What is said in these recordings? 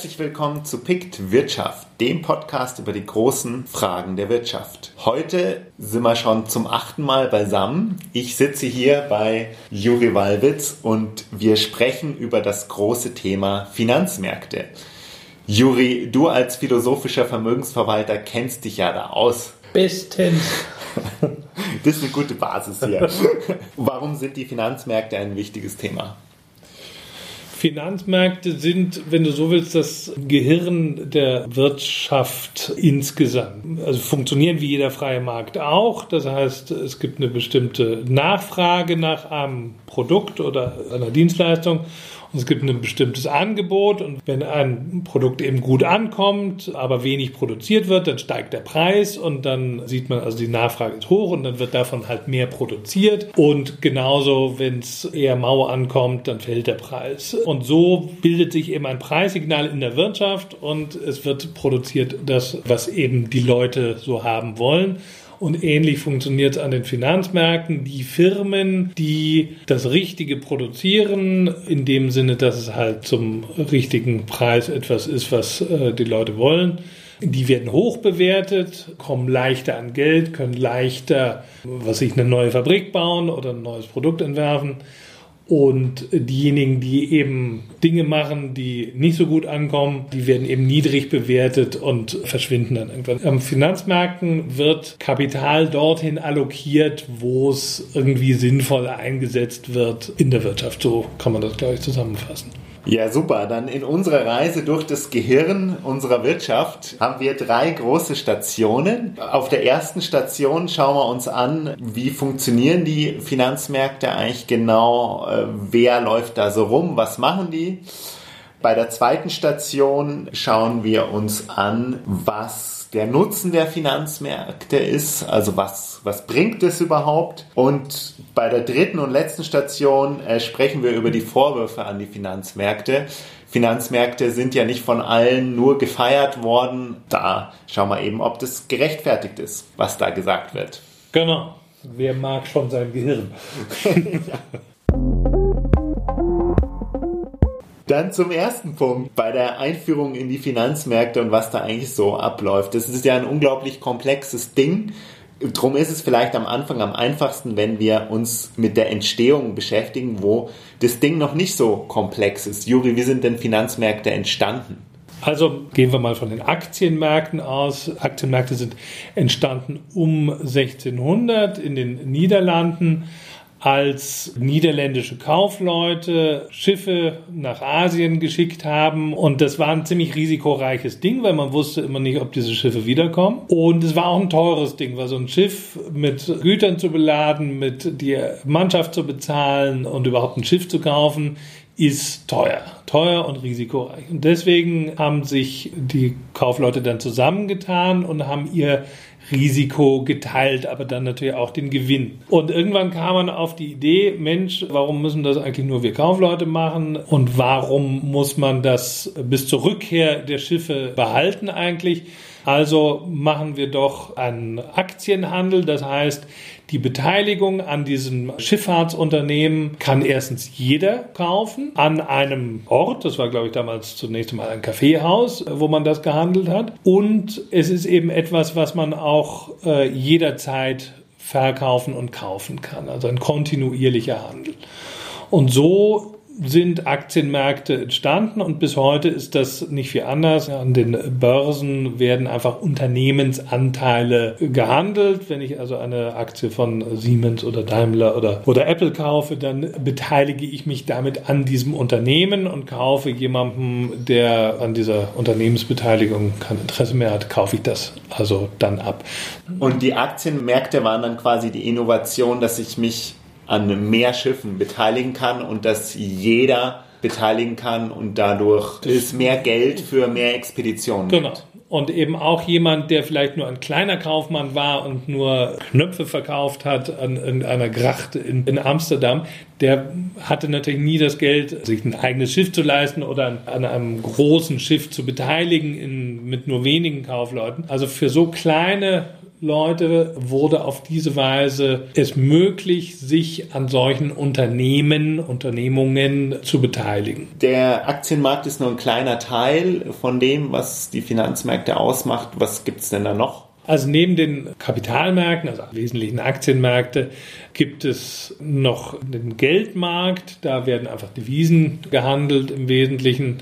herzlich willkommen zu PICT Wirtschaft, dem Podcast über die großen Fragen der Wirtschaft. Heute sind wir schon zum achten Mal beisammen. Ich sitze hier bei Juri Walwitz und wir sprechen über das große Thema Finanzmärkte. Juri, du als philosophischer Vermögensverwalter kennst dich ja da aus. Bestens. Das ist eine gute Basis hier. Warum sind die Finanzmärkte ein wichtiges Thema? Finanzmärkte sind, wenn du so willst, das Gehirn der Wirtschaft insgesamt. Also funktionieren wie jeder freie Markt auch. Das heißt, es gibt eine bestimmte Nachfrage nach einem Produkt oder einer Dienstleistung es gibt ein bestimmtes Angebot und wenn ein Produkt eben gut ankommt, aber wenig produziert wird, dann steigt der Preis und dann sieht man, also die Nachfrage ist hoch und dann wird davon halt mehr produziert und genauso, wenn es eher mau ankommt, dann fällt der Preis. Und so bildet sich eben ein Preissignal in der Wirtschaft und es wird produziert das, was eben die Leute so haben wollen. Und ähnlich funktioniert es an den Finanzmärkten. Die Firmen, die das Richtige produzieren, in dem Sinne, dass es halt zum richtigen Preis etwas ist, was äh, die Leute wollen, die werden hoch bewertet, kommen leichter an Geld, können leichter, was ich, eine neue Fabrik bauen oder ein neues Produkt entwerfen. Und diejenigen, die eben Dinge machen, die nicht so gut ankommen, die werden eben niedrig bewertet und verschwinden dann irgendwann. Am Finanzmärkten wird Kapital dorthin allokiert, wo es irgendwie sinnvoll eingesetzt wird in der Wirtschaft. So kann man das, glaube ich, zusammenfassen. Ja, super. Dann in unserer Reise durch das Gehirn unserer Wirtschaft haben wir drei große Stationen. Auf der ersten Station schauen wir uns an, wie funktionieren die Finanzmärkte eigentlich genau, äh, wer läuft da so rum, was machen die. Bei der zweiten Station schauen wir uns an, was der Nutzen der Finanzmärkte ist, also was, was bringt es überhaupt. Und bei der dritten und letzten Station äh, sprechen wir über die Vorwürfe an die Finanzmärkte. Finanzmärkte sind ja nicht von allen nur gefeiert worden. Da schauen wir eben, ob das gerechtfertigt ist, was da gesagt wird. Genau. Wer mag schon sein Gehirn? ja. Dann zum ersten Punkt bei der Einführung in die Finanzmärkte und was da eigentlich so abläuft. Das ist ja ein unglaublich komplexes Ding. Drum ist es vielleicht am Anfang am einfachsten, wenn wir uns mit der Entstehung beschäftigen, wo das Ding noch nicht so komplex ist. Juri, wie sind denn Finanzmärkte entstanden? Also gehen wir mal von den Aktienmärkten aus. Aktienmärkte sind entstanden um 1600 in den Niederlanden als niederländische Kaufleute Schiffe nach Asien geschickt haben. Und das war ein ziemlich risikoreiches Ding, weil man wusste immer nicht, ob diese Schiffe wiederkommen. Und es war auch ein teures Ding, weil so ein Schiff mit Gütern zu beladen, mit die Mannschaft zu bezahlen und überhaupt ein Schiff zu kaufen, ist teuer. Teuer und risikoreich. Und deswegen haben sich die Kaufleute dann zusammengetan und haben ihr Risiko geteilt, aber dann natürlich auch den Gewinn. Und irgendwann kam man auf die Idee, Mensch, warum müssen das eigentlich nur wir Kaufleute machen und warum muss man das bis zur Rückkehr der Schiffe behalten eigentlich? Also machen wir doch einen Aktienhandel, das heißt, die Beteiligung an diesem Schifffahrtsunternehmen kann erstens jeder kaufen an einem Ort. Das war, glaube ich, damals zunächst mal ein Kaffeehaus, wo man das gehandelt hat. Und es ist eben etwas, was man auch äh, jederzeit verkaufen und kaufen kann. Also ein kontinuierlicher Handel. Und so sind Aktienmärkte entstanden und bis heute ist das nicht viel anders. An den Börsen werden einfach Unternehmensanteile gehandelt. Wenn ich also eine Aktie von Siemens oder Daimler oder, oder Apple kaufe, dann beteilige ich mich damit an diesem Unternehmen und kaufe jemandem, der an dieser Unternehmensbeteiligung kein Interesse mehr hat, kaufe ich das also dann ab. Und die Aktienmärkte waren dann quasi die Innovation, dass ich mich an mehr Schiffen beteiligen kann und dass jeder beteiligen kann und dadurch es mehr Geld für mehr Expeditionen genau. Und eben auch jemand, der vielleicht nur ein kleiner Kaufmann war und nur Knöpfe verkauft hat an irgendeiner Gracht in, in Amsterdam, der hatte natürlich nie das Geld, sich ein eigenes Schiff zu leisten oder an, an einem großen Schiff zu beteiligen in, mit nur wenigen Kaufleuten. Also für so kleine Leute wurde auf diese Weise es möglich, sich an solchen Unternehmen, Unternehmungen zu beteiligen. Der Aktienmarkt ist nur ein kleiner Teil von dem, was die Finanzmärkte ausmacht. Was gibt es denn da noch? Also neben den Kapitalmärkten, also wesentlichen Aktienmärkte, gibt es noch den Geldmarkt. Da werden einfach Devisen gehandelt im Wesentlichen.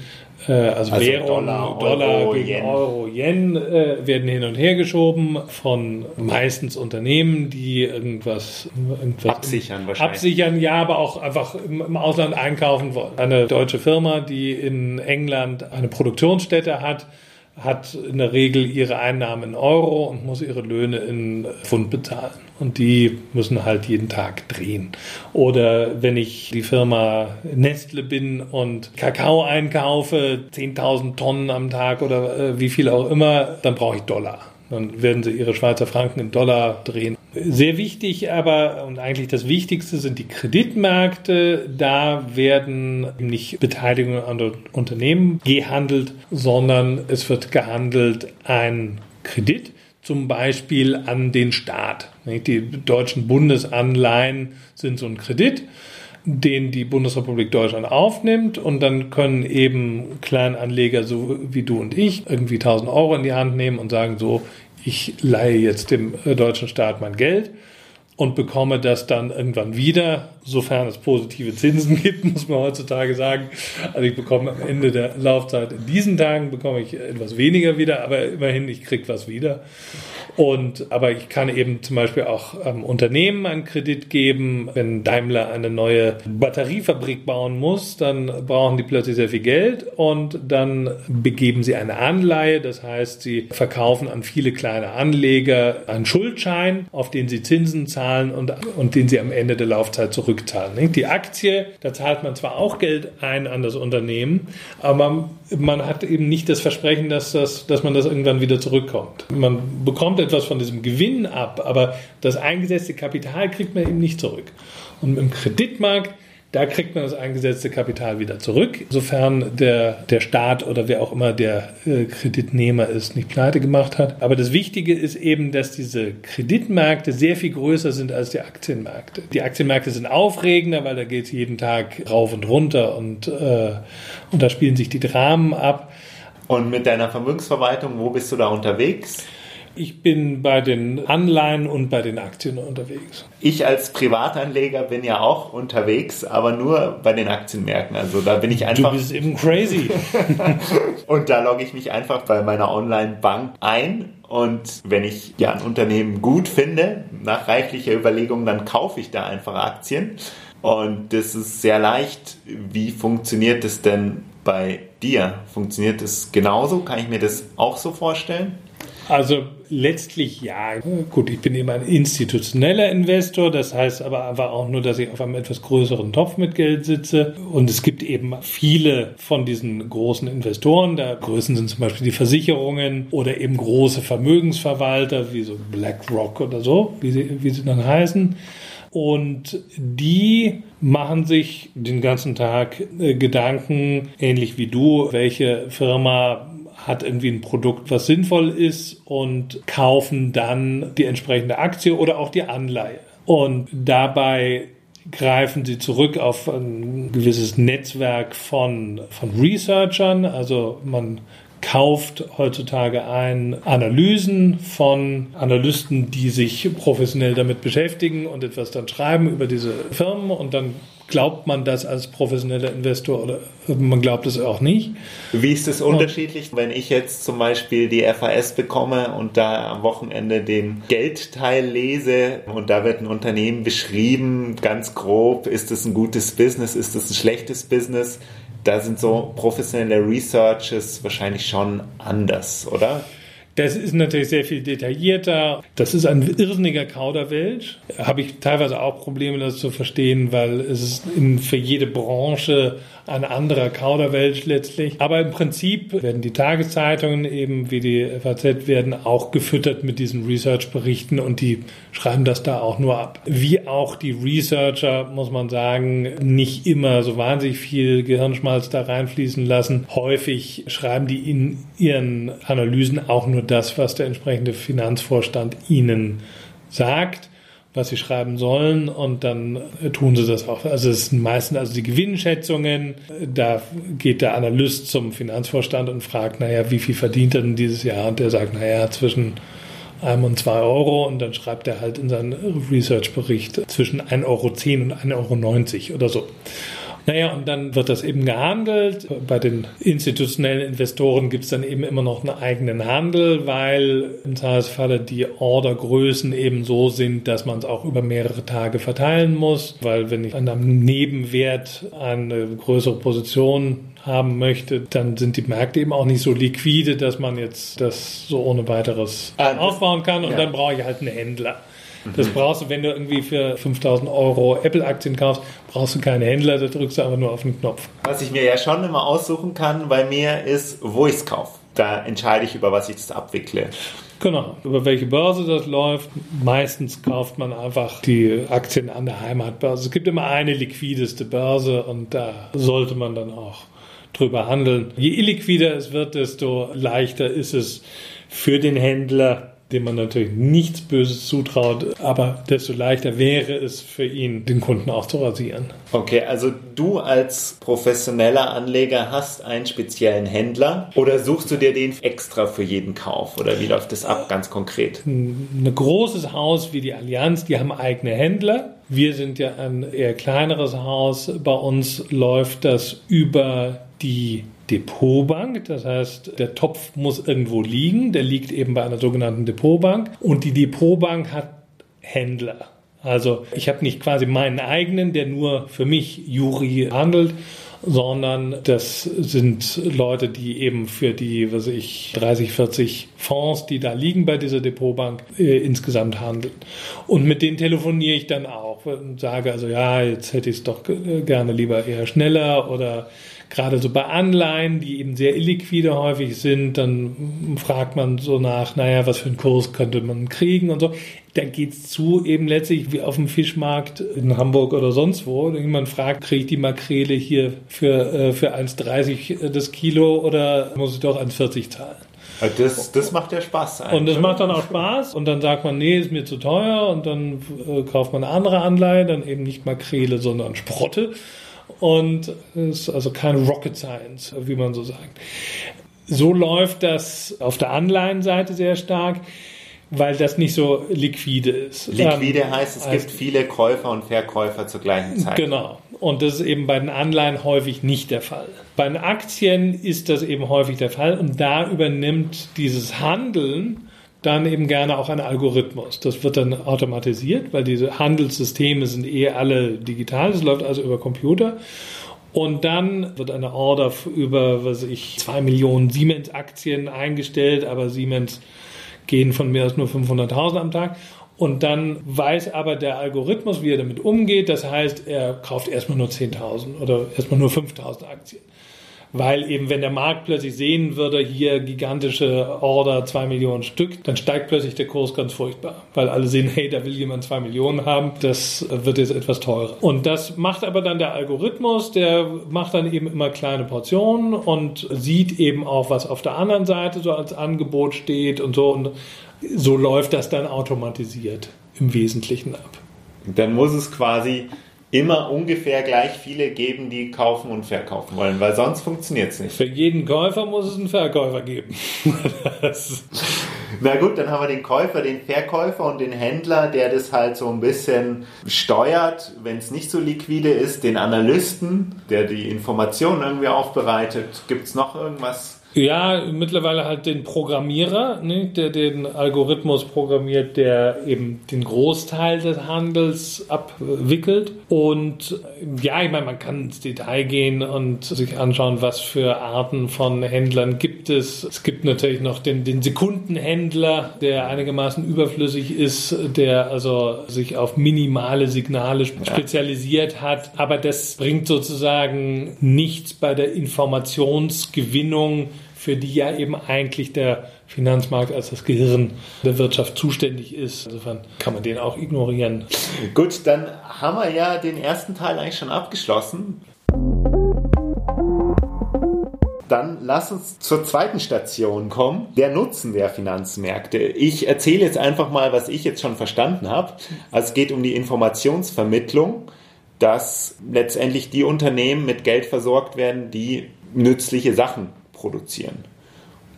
Äh, also, also Währung, Dollar, Dollar Euro, gegen Yen. Euro, Yen äh, werden hin und her geschoben von meistens Unternehmen, die irgendwas, irgendwas absichern wahrscheinlich. Absichern, ja, aber auch einfach im, im Ausland einkaufen wollen. Eine deutsche Firma, die in England eine Produktionsstätte hat, hat in der Regel ihre Einnahmen in Euro und muss ihre Löhne in Pfund bezahlen. Und die müssen halt jeden Tag drehen. Oder wenn ich die Firma Nestle bin und Kakao einkaufe, 10.000 Tonnen am Tag oder äh, wie viel auch immer, dann brauche ich Dollar. Dann werden sie ihre Schweizer Franken in Dollar drehen. Sehr wichtig aber und eigentlich das Wichtigste sind die Kreditmärkte. Da werden nicht Beteiligungen an Unternehmen gehandelt, sondern es wird gehandelt ein Kredit, zum Beispiel an den Staat. Die deutschen Bundesanleihen sind so ein Kredit den die Bundesrepublik Deutschland aufnimmt und dann können eben Kleinanleger so wie du und ich irgendwie 1000 Euro in die Hand nehmen und sagen so, ich leihe jetzt dem äh, deutschen Staat mein Geld und bekomme das dann irgendwann wieder, sofern es positive Zinsen gibt, muss man heutzutage sagen. Also ich bekomme am Ende der Laufzeit in diesen Tagen bekomme ich etwas weniger wieder, aber immerhin ich kriege was wieder. Und, aber ich kann eben zum Beispiel auch ähm, Unternehmen einen Kredit geben. Wenn Daimler eine neue Batteriefabrik bauen muss, dann brauchen die plötzlich sehr viel Geld und dann begeben sie eine Anleihe. Das heißt, sie verkaufen an viele kleine Anleger einen Schuldschein, auf den sie Zinsen zahlen und, und den sie am Ende der Laufzeit zurückzahlen. Die Aktie, da zahlt man zwar auch Geld ein an das Unternehmen, aber man hat eben nicht das Versprechen, dass, das, dass man das irgendwann wieder zurückkommt. Man bekommt etwas von diesem Gewinn ab, aber das eingesetzte Kapital kriegt man eben nicht zurück. Und im Kreditmarkt, da kriegt man das eingesetzte Kapital wieder zurück, sofern der, der Staat oder wer auch immer der äh, Kreditnehmer ist, nicht pleite gemacht hat. Aber das Wichtige ist eben, dass diese Kreditmärkte sehr viel größer sind als die Aktienmärkte. Die Aktienmärkte sind aufregender, weil da geht es jeden Tag rauf und runter und, äh, und da spielen sich die Dramen ab. Und mit deiner Vermögensverwaltung, wo bist du da unterwegs? Ich bin bei den Anleihen und bei den Aktien unterwegs. Ich als Privatanleger bin ja auch unterwegs, aber nur bei den Aktienmärkten. Also da bin ich einfach. Du bist eben crazy. und da logge ich mich einfach bei meiner Online-Bank ein und wenn ich ja ein Unternehmen gut finde, nach reiflicher Überlegung, dann kaufe ich da einfach Aktien. Und das ist sehr leicht. Wie funktioniert das denn bei dir? Funktioniert das genauso? Kann ich mir das auch so vorstellen? Also letztlich ja. Gut, ich bin eben ein institutioneller Investor, das heißt aber einfach auch nur, dass ich auf einem etwas größeren Topf mit Geld sitze. Und es gibt eben viele von diesen großen Investoren. Der größten sind zum Beispiel die Versicherungen oder eben große Vermögensverwalter wie so BlackRock oder so, wie sie, wie sie dann heißen. Und die machen sich den ganzen Tag äh, Gedanken, ähnlich wie du, welche Firma hat irgendwie ein Produkt, was sinnvoll ist und kaufen dann die entsprechende Aktie oder auch die Anleihe. Und dabei greifen sie zurück auf ein gewisses Netzwerk von, von Researchern. Also man kauft heutzutage ein Analysen von Analysten, die sich professionell damit beschäftigen und etwas dann schreiben über diese Firmen und dann glaubt man das als professioneller Investor oder man glaubt es auch nicht. Wie ist es unterschiedlich, wenn ich jetzt zum Beispiel die FAS bekomme und da am Wochenende den Geldteil lese und da wird ein Unternehmen beschrieben, ganz grob, ist es ein gutes Business, ist es ein schlechtes Business? Da sind so professionelle Researches wahrscheinlich schon anders, oder? Das ist natürlich sehr viel detaillierter. Das ist ein irrsinniger Kauderwelsch. Habe ich teilweise auch Probleme, das zu verstehen, weil es ist in, für jede Branche ein anderer Kauderwelsch letztlich. Aber im Prinzip werden die Tageszeitungen eben wie die FAZ werden auch gefüttert mit diesen Research-Berichten und die schreiben das da auch nur ab. Wie auch die Researcher, muss man sagen, nicht immer so wahnsinnig viel Gehirnschmalz da reinfließen lassen. Häufig schreiben die in ihren Analysen auch nur das, was der entsprechende Finanzvorstand ihnen sagt was sie schreiben sollen und dann tun sie das auch. Also es sind meistens also die Gewinnschätzungen, da geht der Analyst zum Finanzvorstand und fragt, naja, wie viel verdient er denn dieses Jahr? Und der sagt, naja, zwischen einem und zwei Euro und dann schreibt er halt in seinen Research-Bericht zwischen 1,10 Euro und 1,90 Euro oder so. Naja, und dann wird das eben gehandelt. Bei den institutionellen Investoren gibt es dann eben immer noch einen eigenen Handel, weil im Zweifelsfalle die Ordergrößen eben so sind, dass man es auch über mehrere Tage verteilen muss. Weil wenn ich an einem Nebenwert eine größere Position haben möchte, dann sind die Märkte eben auch nicht so liquide, dass man jetzt das so ohne weiteres ah, aufbauen kann. Und ja. dann brauche ich halt einen Händler. Das brauchst du, wenn du irgendwie für 5000 Euro Apple-Aktien kaufst, brauchst du keine Händler, da drückst du einfach nur auf den Knopf. Was ich mir ja schon immer aussuchen kann bei mir ist, wo ich es kaufe. Da entscheide ich, über was ich das abwickle. Genau, über welche Börse das läuft. Meistens kauft man einfach die Aktien an der Heimatbörse. Es gibt immer eine liquideste Börse und da sollte man dann auch drüber handeln. Je illiquider es wird, desto leichter ist es für den Händler, dem man natürlich nichts Böses zutraut, aber desto leichter wäre es für ihn, den Kunden auch zu rasieren. Okay, also du als professioneller Anleger hast einen speziellen Händler oder suchst du dir den extra für jeden Kauf oder wie läuft das ab ganz konkret? Ein großes Haus wie die Allianz, die haben eigene Händler. Wir sind ja ein eher kleineres Haus. Bei uns läuft das über die Depotbank. Das heißt, der Topf muss irgendwo liegen. Der liegt eben bei einer sogenannten Depotbank. Und die Depotbank hat Händler. Also ich habe nicht quasi meinen eigenen, der nur für mich Juri handelt, sondern das sind Leute, die eben für die, was ich, 30, 40 Fonds, die da liegen bei dieser Depotbank, äh, insgesamt handeln. Und mit denen telefoniere ich dann auch und sage also, ja, jetzt hätte ich es doch gerne lieber eher schneller oder gerade so bei Anleihen, die eben sehr illiquide häufig sind, dann fragt man so nach, naja, was für einen Kurs könnte man kriegen und so. Da geht's zu eben letztlich wie auf dem Fischmarkt in Hamburg oder sonst wo. Jemand fragt, kriege ich die Makrele hier für, äh, für 1,30 das Kilo oder muss ich doch 1,40 zahlen? Das, das macht ja Spaß. Eigentlich. Und das macht dann auch Spaß. Und dann sagt man, nee, ist mir zu teuer. Und dann äh, kauft man eine andere Anleihe, dann eben nicht Makrele, sondern Sprotte und ist also kein Rocket Science, wie man so sagt. So läuft das auf der Anleihenseite sehr stark, weil das nicht so liquide ist. Liquide ähm, heißt, es heißt, gibt viele Käufer und Verkäufer zur gleichen Zeit. Genau. Und das ist eben bei den Anleihen häufig nicht der Fall. Bei den Aktien ist das eben häufig der Fall und da übernimmt dieses Handeln dann eben gerne auch ein Algorithmus. Das wird dann automatisiert, weil diese Handelssysteme sind eh alle digital, das läuft also über Computer. Und dann wird eine Order über, was ich, zwei Millionen Siemens-Aktien eingestellt, aber Siemens gehen von mir aus nur 500.000 am Tag. Und dann weiß aber der Algorithmus, wie er damit umgeht. Das heißt, er kauft erstmal nur 10.000 oder erstmal nur 5.000 Aktien weil eben wenn der Markt plötzlich sehen würde, hier gigantische Order, zwei Millionen Stück, dann steigt plötzlich der Kurs ganz furchtbar, weil alle sehen, hey, da will jemand zwei Millionen haben, das wird jetzt etwas teurer. Und das macht aber dann der Algorithmus, der macht dann eben immer kleine Portionen und sieht eben auch, was auf der anderen Seite so als Angebot steht und so und so läuft das dann automatisiert im Wesentlichen ab. Dann muss es quasi immer ungefähr gleich viele geben, die kaufen und verkaufen wollen, weil sonst funktioniert es nicht. Für jeden Käufer muss es einen Verkäufer geben. Na gut, dann haben wir den Käufer, den Verkäufer und den Händler, der das halt so ein bisschen steuert, wenn es nicht so liquide ist, den Analysten, der die Informationen irgendwie aufbereitet. Gibt es noch irgendwas? Ja, mittlerweile halt den Programmierer, ne, der den Algorithmus programmiert, der eben den Großteil des Handels abwickelt. Und ja, ich meine, man kann ins Detail gehen und sich anschauen, was für Arten von Händlern gibt es. Es gibt natürlich noch den, den Sekundenhändler, der einigermaßen überflüssig ist, der also sich auf minimale Signale spezialisiert hat. Aber das bringt sozusagen nichts bei der Informationsgewinnung für die ja eben eigentlich der Finanzmarkt als das Gehirn der Wirtschaft zuständig ist. Insofern kann man den auch ignorieren. Gut, dann haben wir ja den ersten Teil eigentlich schon abgeschlossen. Dann lass uns zur zweiten Station kommen, der Nutzen der Finanzmärkte. Ich erzähle jetzt einfach mal, was ich jetzt schon verstanden habe. Also es geht um die Informationsvermittlung, dass letztendlich die Unternehmen mit Geld versorgt werden, die nützliche Sachen produzieren.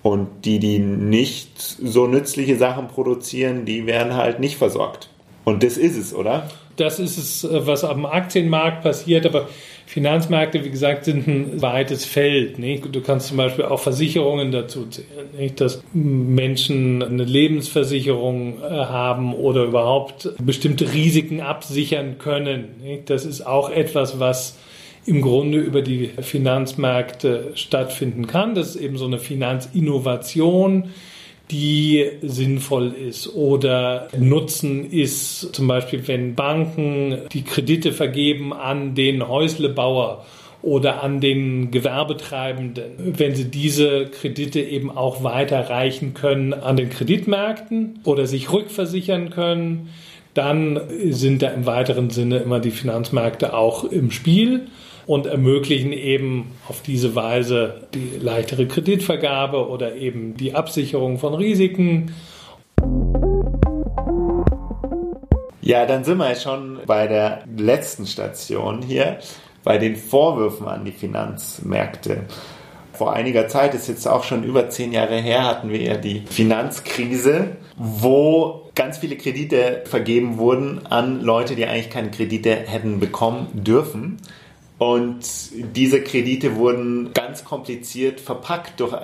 Und die, die nicht so nützliche Sachen produzieren, die werden halt nicht versorgt. Und das ist es, oder? Das ist es, äh, was am Aktienmarkt passiert, aber Finanzmärkte, wie gesagt, sind ein weites Feld. Nicht? Du kannst zum Beispiel auch Versicherungen dazu zählen, nicht? dass Menschen eine Lebensversicherung äh, haben oder überhaupt bestimmte Risiken absichern können. Nicht? Das ist auch etwas, was im Grunde über die Finanzmärkte stattfinden kann. Das ist eben so eine Finanzinnovation, die sinnvoll ist oder Nutzen ist. Zum Beispiel, wenn Banken die Kredite vergeben an den Häuslebauer oder an den Gewerbetreibenden, wenn sie diese Kredite eben auch weiterreichen können an den Kreditmärkten oder sich rückversichern können, dann sind da im weiteren Sinne immer die Finanzmärkte auch im Spiel und ermöglichen eben auf diese Weise die leichtere Kreditvergabe oder eben die Absicherung von Risiken. Ja, dann sind wir schon bei der letzten Station hier, bei den Vorwürfen an die Finanzmärkte. Vor einiger Zeit, ist jetzt auch schon über zehn Jahre her, hatten wir ja die Finanzkrise, wo ganz viele Kredite vergeben wurden an Leute, die eigentlich keine Kredite hätten bekommen dürfen. Und diese Kredite wurden ganz kompliziert verpackt durch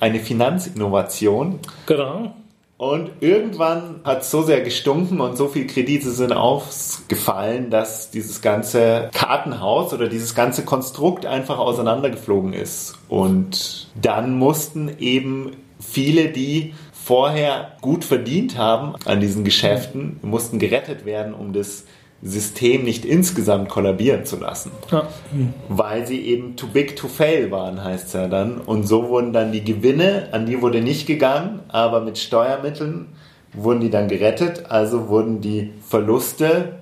eine Finanzinnovation. Genau. Und irgendwann hat es so sehr gestunken und so viele Kredite sind aufgefallen, dass dieses ganze Kartenhaus oder dieses ganze Konstrukt einfach auseinandergeflogen ist. Und dann mussten eben viele, die vorher gut verdient haben an diesen Geschäften, mussten gerettet werden, um das System nicht insgesamt kollabieren zu lassen. Ja. Weil sie eben too big to fail waren, heißt es ja dann. Und so wurden dann die Gewinne, an die wurde nicht gegangen, aber mit Steuermitteln wurden die dann gerettet. Also wurden die Verluste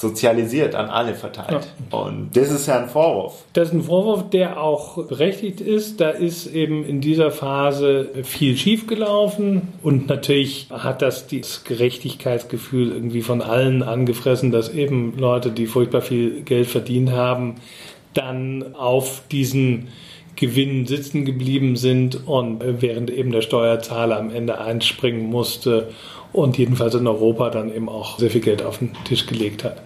sozialisiert, an alle verteilt. Ja. Und das ist ja ein Vorwurf. Das ist ein Vorwurf, der auch berechtigt ist. Da ist eben in dieser Phase viel schiefgelaufen und natürlich hat das das Gerechtigkeitsgefühl irgendwie von allen angefressen, dass eben Leute, die furchtbar viel Geld verdient haben, dann auf diesen Gewinn sitzen geblieben sind und während eben der Steuerzahler am Ende einspringen musste und jedenfalls in Europa dann eben auch sehr viel Geld auf den Tisch gelegt hat.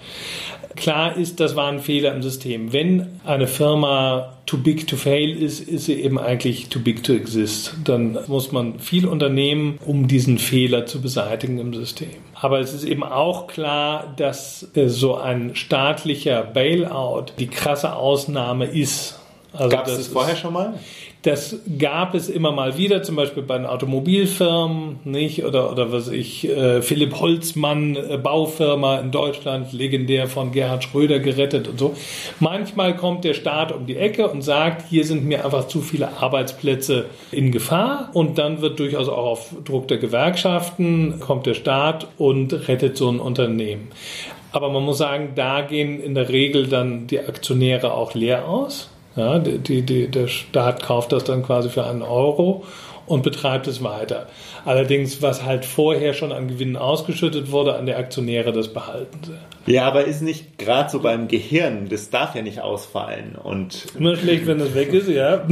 Klar ist, das war ein Fehler im System. Wenn eine Firma too big to fail ist, ist sie eben eigentlich too big to exist. Dann muss man viel unternehmen, um diesen Fehler zu beseitigen im System. Aber es ist eben auch klar, dass so ein staatlicher Bailout die krasse Ausnahme ist. Also Gab es das vorher schon mal? Das gab es immer mal wieder, zum Beispiel bei den Automobilfirmen, nicht? Oder, oder was ich, äh, Philipp Holzmann, äh, Baufirma in Deutschland, legendär von Gerhard Schröder gerettet und so. Manchmal kommt der Staat um die Ecke und sagt, hier sind mir einfach zu viele Arbeitsplätze in Gefahr. Und dann wird durchaus auch auf Druck der Gewerkschaften, kommt der Staat und rettet so ein Unternehmen. Aber man muss sagen, da gehen in der Regel dann die Aktionäre auch leer aus. Ja, die, die, der Staat kauft das dann quasi für einen Euro und betreibt es weiter. Allerdings, was halt vorher schon an Gewinnen ausgeschüttet wurde, an die Aktionäre, das behalten sie. Ja, aber ist nicht gerade so beim Gehirn, das darf ja nicht ausfallen. Und Immer schlecht, wenn das weg ist, ja.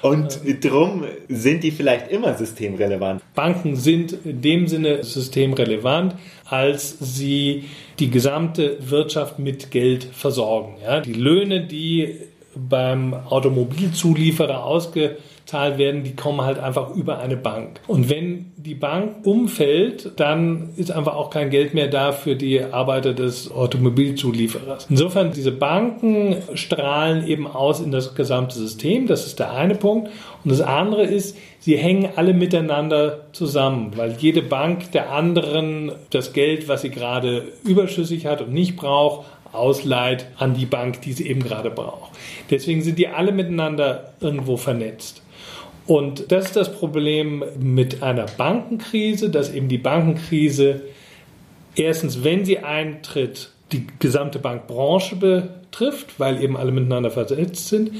Und drum sind die vielleicht immer systemrelevant. Banken sind in dem Sinne systemrelevant, als sie die gesamte Wirtschaft mit Geld versorgen. Ja, die Löhne, die beim Automobilzulieferer ausge zahlt werden, die kommen halt einfach über eine Bank. Und wenn die Bank umfällt, dann ist einfach auch kein Geld mehr da für die Arbeiter des Automobilzulieferers. Insofern, diese Banken strahlen eben aus in das gesamte System. Das ist der eine Punkt. Und das andere ist, sie hängen alle miteinander zusammen, weil jede Bank der anderen das Geld, was sie gerade überschüssig hat und nicht braucht, ausleiht an die Bank, die sie eben gerade braucht. Deswegen sind die alle miteinander irgendwo vernetzt. Und das ist das Problem mit einer Bankenkrise, dass eben die Bankenkrise erstens, wenn sie eintritt, die gesamte Bankbranche betrifft, weil eben alle miteinander versetzt sind.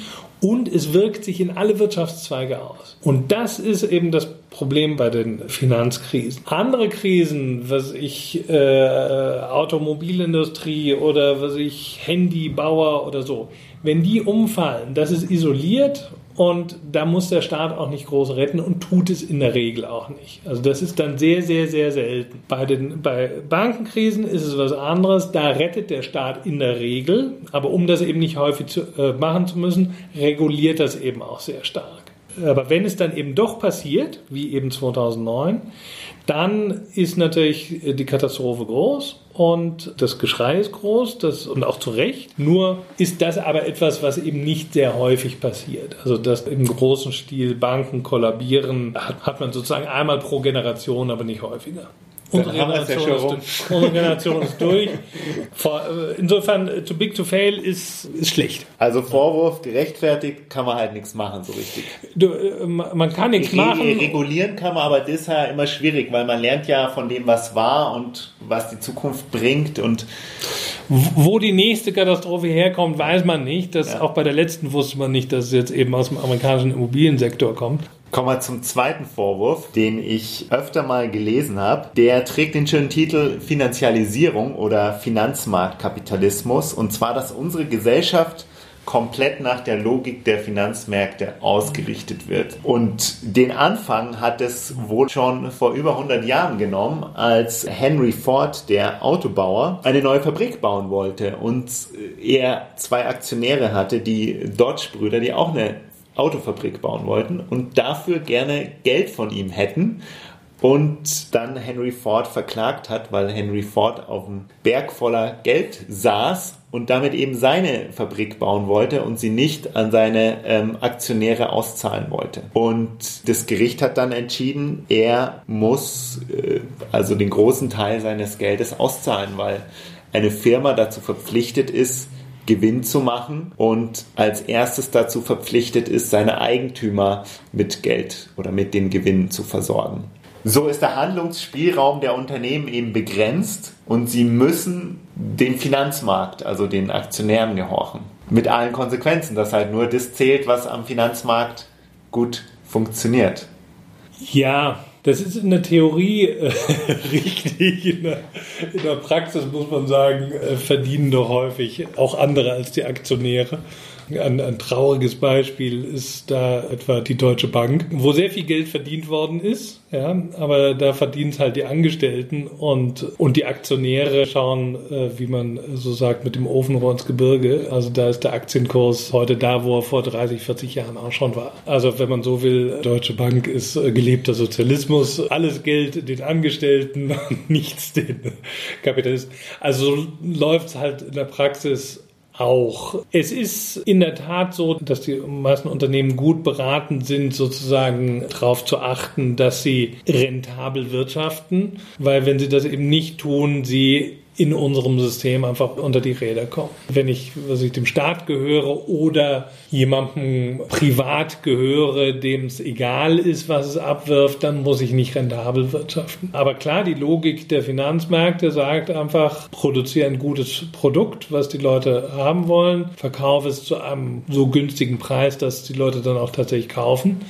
Und es wirkt sich in alle Wirtschaftszweige aus. Und das ist eben das Problem bei den Finanzkrisen. Andere Krisen, was ich äh, Automobilindustrie oder was ich Handybauer oder so, wenn die umfallen, das ist isoliert und da muss der Staat auch nicht groß retten und tut es in der Regel auch nicht. Also das ist dann sehr, sehr, sehr selten. Bei den bei Bankenkrisen ist es was anderes. Da rettet der Staat in der Regel, aber um das eben nicht häufig zu, äh, machen zu müssen, reguliert das eben auch sehr stark. Aber wenn es dann eben doch passiert, wie eben 2009, dann ist natürlich die Katastrophe groß und das Geschrei ist groß das, und auch zu Recht. Nur ist das aber etwas, was eben nicht sehr häufig passiert. Also dass im großen Stil Banken kollabieren, hat, hat man sozusagen einmal pro Generation, aber nicht häufiger. Unsere Generation, ist, unsere Generation, ist, durch. Äh, insofern, too big to fail ist, ist schlecht. Also Vorwurf gerechtfertigt kann man halt nichts machen, so richtig. Du, äh, man kann nichts machen. Regulieren kann man, aber das ist ja immer schwierig, weil man lernt ja von dem, was war und was die Zukunft bringt und wo die nächste Katastrophe herkommt, weiß man nicht. Das, ja. Auch bei der letzten wusste man nicht, dass es jetzt eben aus dem amerikanischen Immobiliensektor kommt. Kommen wir zum zweiten Vorwurf, den ich öfter mal gelesen habe. Der trägt den schönen Titel Finanzialisierung oder Finanzmarktkapitalismus. Und zwar, dass unsere Gesellschaft komplett nach der Logik der Finanzmärkte ausgerichtet wird. Und den Anfang hat es wohl schon vor über 100 Jahren genommen, als Henry Ford, der Autobauer, eine neue Fabrik bauen wollte und er zwei Aktionäre hatte, die Dodge-Brüder, die auch eine Autofabrik bauen wollten und dafür gerne Geld von ihm hätten und dann Henry Ford verklagt hat, weil Henry Ford auf einem Berg voller Geld saß und damit eben seine Fabrik bauen wollte und sie nicht an seine ähm, Aktionäre auszahlen wollte. Und das Gericht hat dann entschieden, er muss äh, also den großen Teil seines Geldes auszahlen, weil eine Firma dazu verpflichtet ist, Gewinn zu machen und als erstes dazu verpflichtet ist, seine Eigentümer mit Geld oder mit den Gewinnen zu versorgen. So ist der Handlungsspielraum der Unternehmen eben begrenzt und sie müssen dem Finanzmarkt, also den Aktionären gehorchen. Mit allen Konsequenzen, dass halt nur das zählt, was am Finanzmarkt gut funktioniert. Ja, das ist in der Theorie äh, richtig. In der, in der, Praxis muss man sagen, äh, verdienen doch häufig auch andere als die Aktionäre. Ein, ein, trauriges Beispiel ist da etwa die Deutsche Bank, wo sehr viel Geld verdient worden ist, ja, aber da verdienen es halt die Angestellten und, und die Aktionäre schauen, äh, wie man so sagt, mit dem Ofenrohr ins Gebirge. Also da ist der Aktienkurs heute da, wo er vor 30, 40 Jahren auch schon war. Also wenn man so will, Deutsche Bank ist äh, gelebter Sozialismus, alles Geld den Angestellten, nichts den Kapitalisten. Also läuft es halt in der Praxis auch. Es ist in der Tat so, dass die meisten Unternehmen gut beraten sind, sozusagen darauf zu achten, dass sie rentabel wirtschaften, weil wenn sie das eben nicht tun, sie in unserem System einfach unter die Räder kommen. Wenn ich, was ich dem Staat gehöre oder jemandem privat gehöre, dem es egal ist, was es abwirft, dann muss ich nicht rentabel wirtschaften. Aber klar, die Logik der Finanzmärkte sagt einfach, produziere ein gutes Produkt, was die Leute haben wollen, verkaufe es zu einem so günstigen Preis, dass die Leute dann auch tatsächlich kaufen.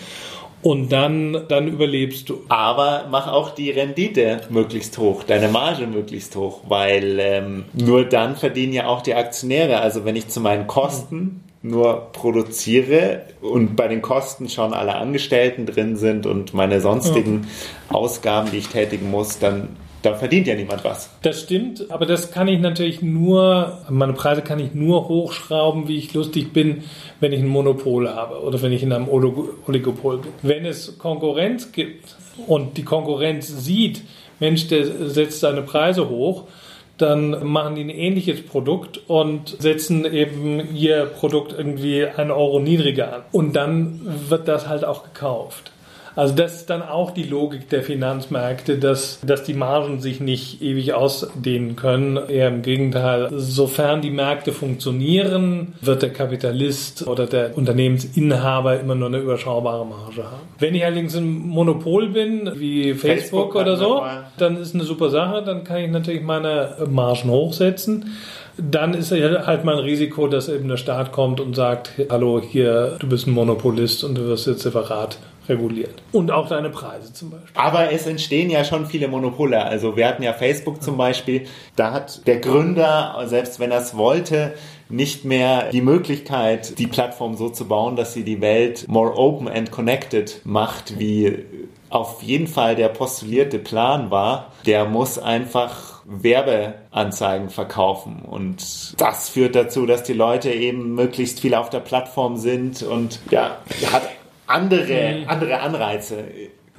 Und dann, dann überlebst du. Aber mach auch die Rendite möglichst hoch, deine Marge möglichst hoch, weil ähm, nur dann verdienen ja auch die Aktionäre. Also wenn ich zu meinen Kosten nur produziere und bei den Kosten schon alle Angestellten drin sind und meine sonstigen ja. Ausgaben, die ich tätigen muss, dann da verdient ja niemand was. Das stimmt, aber das kann ich natürlich nur, meine Preise kann ich nur hochschrauben, wie ich lustig bin, wenn ich ein Monopol habe oder wenn ich in einem Oligopol bin. Wenn es Konkurrenz gibt und die Konkurrenz sieht, Mensch, der setzt seine Preise hoch, dann machen die ein ähnliches Produkt und setzen eben ihr Produkt irgendwie einen Euro niedriger an. Und dann wird das halt auch gekauft. Also das ist dann auch die Logik der Finanzmärkte, dass, dass die Margen sich nicht ewig ausdehnen können. Eher im Gegenteil. Sofern die Märkte funktionieren, wird der Kapitalist oder der Unternehmensinhaber immer nur eine überschaubare Marge haben. Wenn ich allerdings ein Monopol bin, wie Facebook, Facebook oder so, dann ist eine super Sache. Dann kann ich natürlich meine Margen hochsetzen dann ist halt mal ein Risiko, dass eben der Staat kommt und sagt, hallo, hier, du bist ein Monopolist und du wirst jetzt separat reguliert. Und auch deine Preise zum Beispiel. Aber es entstehen ja schon viele Monopole. Also wir hatten ja Facebook zum Beispiel. Da hat der Gründer, selbst wenn er es wollte, nicht mehr die Möglichkeit, die Plattform so zu bauen, dass sie die Welt more open and connected macht, wie auf jeden Fall der postulierte Plan war. Der muss einfach Werbeanzeigen verkaufen. Und das führt dazu, dass die Leute eben möglichst viel auf der Plattform sind und ja, hat andere, mhm. andere Anreize.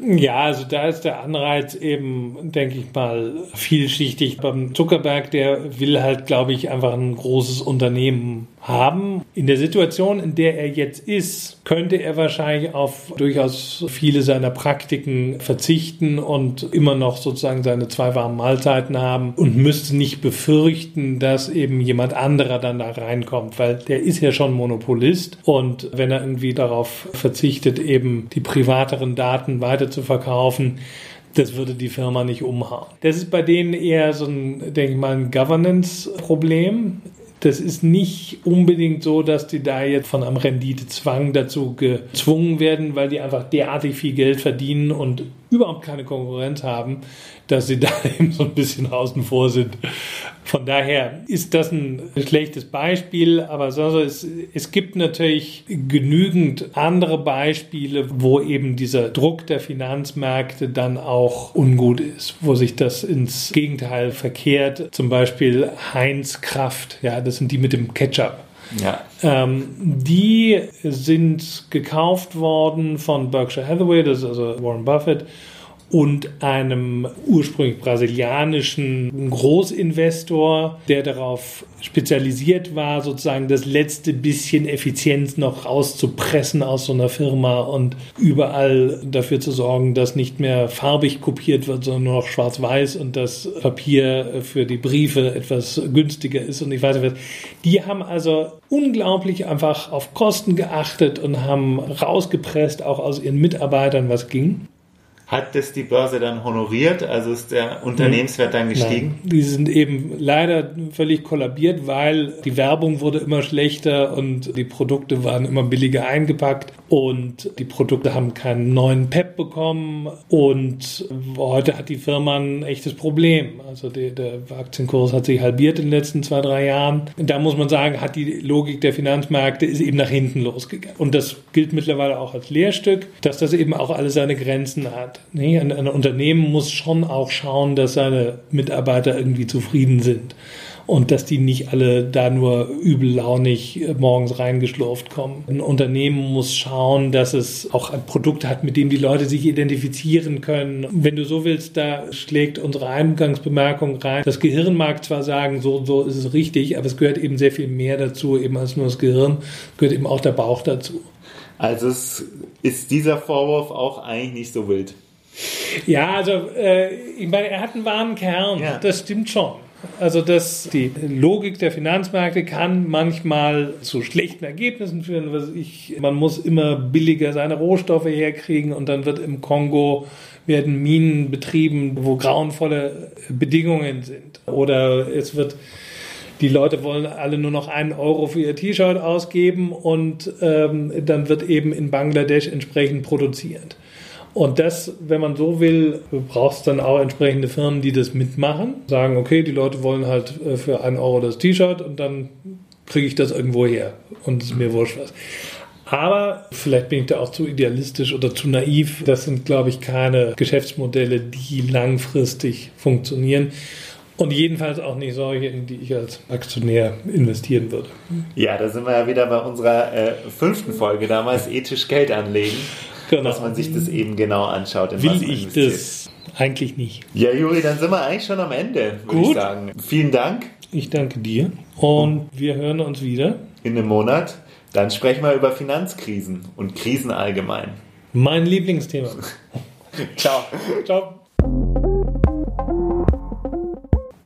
Ja, also da ist der Anreiz eben, denke ich mal, vielschichtig. Beim Zuckerberg, der will halt, glaube ich, einfach ein großes Unternehmen haben. In der Situation, in der er jetzt ist, könnte er wahrscheinlich auf durchaus viele seiner Praktiken verzichten und immer noch sozusagen seine zwei warmen Mahlzeiten haben und müsste nicht befürchten, dass eben jemand anderer dann da reinkommt, weil der ist ja schon Monopolist und wenn er irgendwie darauf verzichtet, eben die privateren Daten weiter zu verkaufen, das würde die Firma nicht umhauen. Das ist bei denen eher so ein, denke ich mal, ein Governance-Problem. Das ist nicht unbedingt so, dass die da jetzt von einem Renditezwang dazu gezwungen werden, weil die einfach derartig viel Geld verdienen und überhaupt keine Konkurrenz haben, dass sie da eben so ein bisschen außen vor sind. Von daher ist das ein schlechtes Beispiel, aber es, es gibt natürlich genügend andere Beispiele, wo eben dieser Druck der Finanzmärkte dann auch ungut ist, wo sich das ins Gegenteil verkehrt. Zum Beispiel Heinz Kraft, ja, das sind die mit dem Ketchup. Ja. Ähm, die sind gekauft worden von Berkshire Hathaway, das ist also Warren Buffett und einem ursprünglich brasilianischen Großinvestor, der darauf spezialisiert war, sozusagen das letzte bisschen Effizienz noch rauszupressen aus so einer Firma und überall dafür zu sorgen, dass nicht mehr farbig kopiert wird, sondern nur noch schwarz-weiß und das Papier für die Briefe etwas günstiger ist und ich weiß nicht was. Die haben also unglaublich einfach auf Kosten geachtet und haben rausgepresst, auch aus ihren Mitarbeitern, was ging. Hat das die Börse dann honoriert? Also ist der Unternehmenswert dann gestiegen? Nein, die sind eben leider völlig kollabiert, weil die Werbung wurde immer schlechter und die Produkte waren immer billiger eingepackt und die Produkte haben keinen neuen PEP bekommen und heute hat die Firma ein echtes Problem. Also der, der Aktienkurs hat sich halbiert in den letzten zwei, drei Jahren. Und da muss man sagen, hat die Logik der Finanzmärkte ist eben nach hinten losgegangen. Und das gilt mittlerweile auch als Lehrstück, dass das eben auch alle seine Grenzen hat. Nee, ein, ein Unternehmen muss schon auch schauen, dass seine Mitarbeiter irgendwie zufrieden sind und dass die nicht alle da nur übellaunig morgens reingeschlurft kommen. Ein Unternehmen muss schauen, dass es auch ein Produkt hat, mit dem die Leute sich identifizieren können. Wenn du so willst, da schlägt unsere Eingangsbemerkung rein. Das Gehirn mag zwar sagen, so so ist es richtig, aber es gehört eben sehr viel mehr dazu, eben als nur das Gehirn, gehört eben auch der Bauch dazu. Also ist dieser Vorwurf auch eigentlich nicht so wild. Ja, also äh, ich meine, er hat einen wahren Kern, ja. das stimmt schon. Also dass die Logik der Finanzmärkte kann manchmal zu schlechten Ergebnissen führen. Was ich, man muss immer billiger seine Rohstoffe herkriegen und dann wird im Kongo werden Minen betrieben, wo grauenvolle Bedingungen sind. Oder es wird die Leute wollen alle nur noch einen Euro für ihr T-Shirt ausgeben und ähm, dann wird eben in Bangladesch entsprechend produziert. Und das, wenn man so will, brauchst dann auch entsprechende Firmen, die das mitmachen. Sagen, okay, die Leute wollen halt äh, für einen Euro das T-Shirt und dann kriege ich das irgendwo her. Und es ist mir wurscht was. Aber vielleicht bin ich da auch zu idealistisch oder zu naiv. Das sind, glaube ich, keine Geschäftsmodelle, die langfristig funktionieren. Und jedenfalls auch nicht solche, in die ich als Aktionär investieren würde. Ja, da sind wir ja wieder bei unserer äh, fünften Folge damals, ethisch Geld anlegen genau. dass man sich das eben genau anschaut. Will ich das eigentlich nicht. Ja, Juri, dann sind wir eigentlich schon am Ende, würde ich sagen. Vielen Dank. Ich danke dir und wir hören uns wieder. In einem Monat. Dann sprechen wir über Finanzkrisen und Krisen allgemein. Mein Lieblingsthema. Ciao. Ciao.